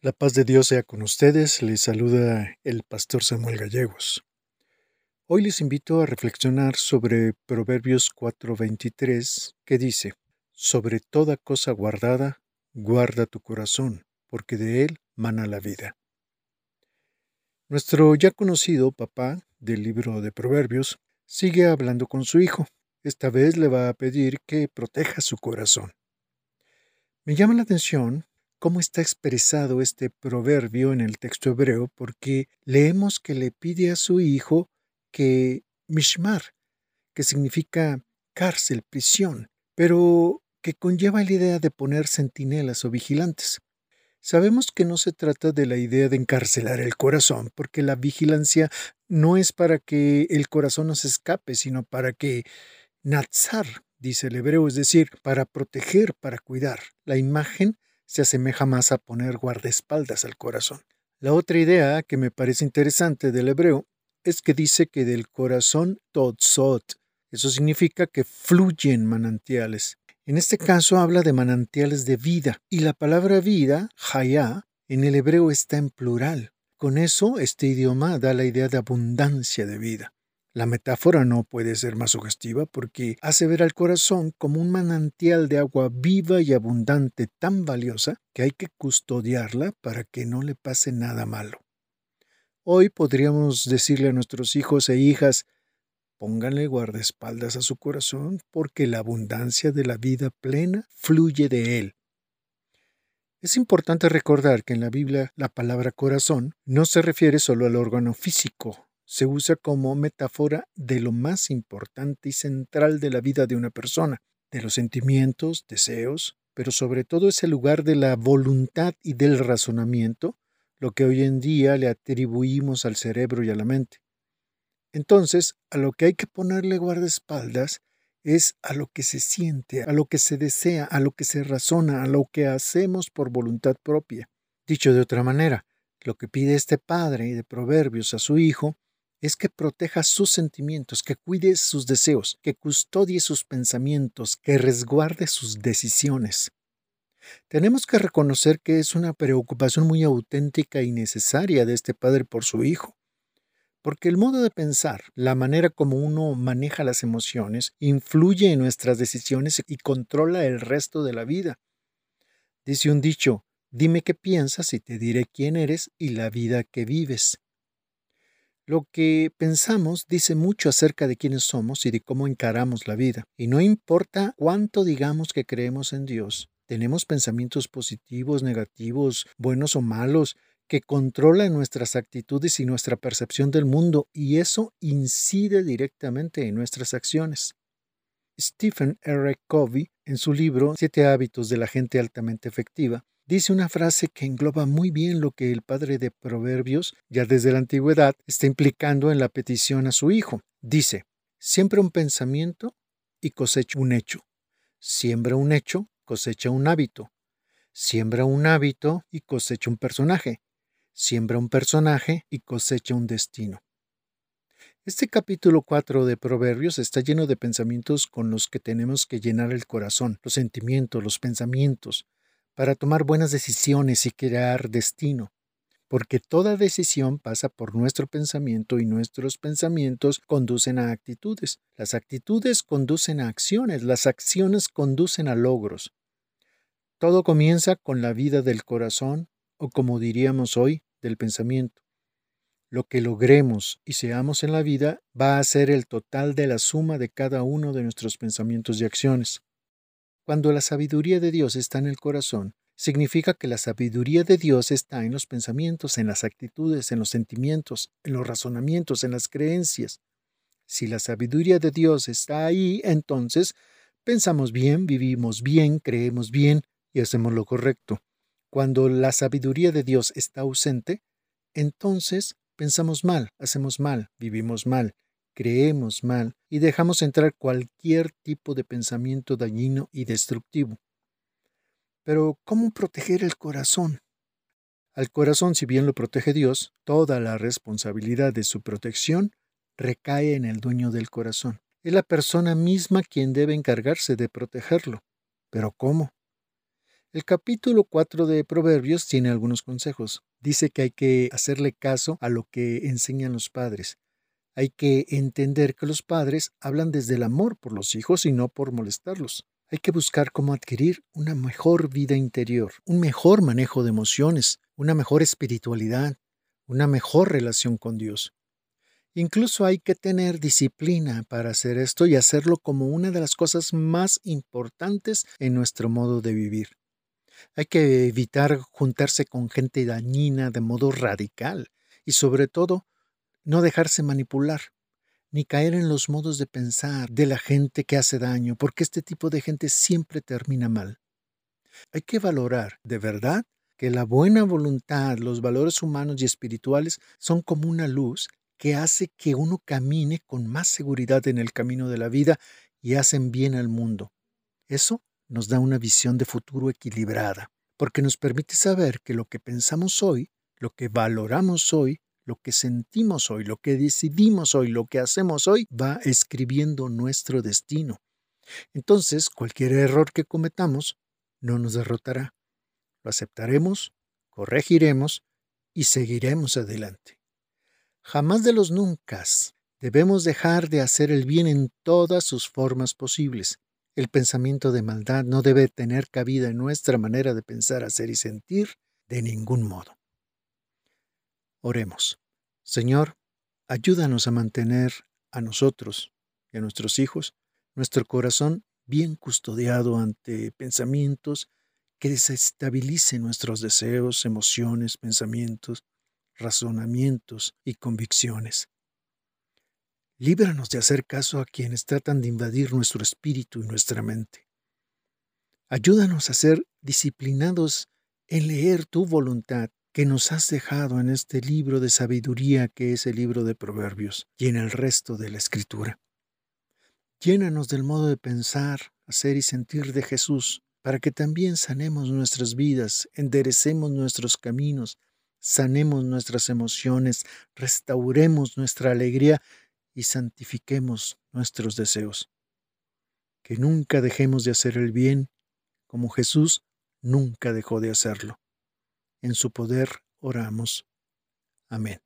La paz de Dios sea con ustedes, les saluda el pastor Samuel Gallegos. Hoy les invito a reflexionar sobre Proverbios 4:23, que dice, Sobre toda cosa guardada, guarda tu corazón, porque de él mana la vida. Nuestro ya conocido papá del libro de Proverbios sigue hablando con su hijo. Esta vez le va a pedir que proteja su corazón. Me llama la atención cómo está expresado este proverbio en el texto hebreo, porque leemos que le pide a su hijo que mishmar, que significa cárcel, prisión, pero que conlleva la idea de poner centinelas o vigilantes. Sabemos que no se trata de la idea de encarcelar el corazón, porque la vigilancia no es para que el corazón no se escape, sino para que nazar, dice el hebreo, es decir, para proteger, para cuidar. La imagen se asemeja más a poner guardaespaldas al corazón. La otra idea que me parece interesante del hebreo es que dice que del corazón totzot. Eso significa que fluyen manantiales. En este caso habla de manantiales de vida y la palabra vida, hayá, en el hebreo está en plural. Con eso este idioma da la idea de abundancia de vida. La metáfora no puede ser más sugestiva porque hace ver al corazón como un manantial de agua viva y abundante tan valiosa que hay que custodiarla para que no le pase nada malo. Hoy podríamos decirle a nuestros hijos e hijas, pónganle guardaespaldas a su corazón porque la abundancia de la vida plena fluye de él. Es importante recordar que en la Biblia la palabra corazón no se refiere solo al órgano físico, se usa como metáfora de lo más importante y central de la vida de una persona, de los sentimientos, deseos, pero sobre todo es el lugar de la voluntad y del razonamiento, lo que hoy en día le atribuimos al cerebro y a la mente. Entonces, a lo que hay que ponerle guardaespaldas es a lo que se siente, a lo que se desea, a lo que se razona, a lo que hacemos por voluntad propia. Dicho de otra manera, lo que pide este padre de Proverbios a su hijo es que proteja sus sentimientos, que cuide sus deseos, que custodie sus pensamientos, que resguarde sus decisiones. Tenemos que reconocer que es una preocupación muy auténtica y necesaria de este padre por su hijo, porque el modo de pensar, la manera como uno maneja las emociones, influye en nuestras decisiones y controla el resto de la vida. Dice un dicho, dime qué piensas y te diré quién eres y la vida que vives. Lo que pensamos dice mucho acerca de quiénes somos y de cómo encaramos la vida. Y no importa cuánto digamos que creemos en Dios, tenemos pensamientos positivos, negativos, buenos o malos, que controlan nuestras actitudes y nuestra percepción del mundo, y eso incide directamente en nuestras acciones. Stephen R. Covey, en su libro Siete hábitos de la gente altamente efectiva, dice una frase que engloba muy bien lo que el padre de Proverbios, ya desde la antigüedad, está implicando en la petición a su hijo. Dice, siembra un pensamiento y cosecha un hecho. Siembra un hecho, cosecha un hábito. Siembra un hábito y cosecha un personaje. Siembra un personaje y cosecha un destino. Este capítulo 4 de Proverbios está lleno de pensamientos con los que tenemos que llenar el corazón, los sentimientos, los pensamientos, para tomar buenas decisiones y crear destino, porque toda decisión pasa por nuestro pensamiento y nuestros pensamientos conducen a actitudes, las actitudes conducen a acciones, las acciones conducen a logros. Todo comienza con la vida del corazón, o como diríamos hoy, del pensamiento. Lo que logremos y seamos en la vida va a ser el total de la suma de cada uno de nuestros pensamientos y acciones. Cuando la sabiduría de Dios está en el corazón, significa que la sabiduría de Dios está en los pensamientos, en las actitudes, en los sentimientos, en los razonamientos, en las creencias. Si la sabiduría de Dios está ahí, entonces pensamos bien, vivimos bien, creemos bien y hacemos lo correcto. Cuando la sabiduría de Dios está ausente, entonces pensamos mal, hacemos mal, vivimos mal creemos mal y dejamos entrar cualquier tipo de pensamiento dañino y destructivo. Pero, ¿cómo proteger el corazón? Al corazón, si bien lo protege Dios, toda la responsabilidad de su protección recae en el dueño del corazón. Es la persona misma quien debe encargarse de protegerlo. ¿Pero cómo? El capítulo 4 de Proverbios tiene algunos consejos. Dice que hay que hacerle caso a lo que enseñan los padres. Hay que entender que los padres hablan desde el amor por los hijos y no por molestarlos. Hay que buscar cómo adquirir una mejor vida interior, un mejor manejo de emociones, una mejor espiritualidad, una mejor relación con Dios. Incluso hay que tener disciplina para hacer esto y hacerlo como una de las cosas más importantes en nuestro modo de vivir. Hay que evitar juntarse con gente dañina de modo radical y sobre todo no dejarse manipular, ni caer en los modos de pensar de la gente que hace daño, porque este tipo de gente siempre termina mal. Hay que valorar, de verdad, que la buena voluntad, los valores humanos y espirituales son como una luz que hace que uno camine con más seguridad en el camino de la vida y hacen bien al mundo. Eso nos da una visión de futuro equilibrada, porque nos permite saber que lo que pensamos hoy, lo que valoramos hoy, lo que sentimos hoy, lo que decidimos hoy, lo que hacemos hoy, va escribiendo nuestro destino. Entonces, cualquier error que cometamos no nos derrotará. Lo aceptaremos, corregiremos y seguiremos adelante. Jamás de los nunca debemos dejar de hacer el bien en todas sus formas posibles. El pensamiento de maldad no debe tener cabida en nuestra manera de pensar, hacer y sentir de ningún modo. Oremos. Señor, ayúdanos a mantener a nosotros y a nuestros hijos nuestro corazón bien custodiado ante pensamientos que desestabilicen nuestros deseos, emociones, pensamientos, razonamientos y convicciones. Líbranos de hacer caso a quienes tratan de invadir nuestro espíritu y nuestra mente. Ayúdanos a ser disciplinados en leer tu voluntad que nos has dejado en este libro de sabiduría que es el libro de Proverbios y en el resto de la Escritura. Llénanos del modo de pensar, hacer y sentir de Jesús, para que también sanemos nuestras vidas, enderecemos nuestros caminos, sanemos nuestras emociones, restauremos nuestra alegría y santifiquemos nuestros deseos. Que nunca dejemos de hacer el bien como Jesús nunca dejó de hacerlo. En su poder oramos. Amén.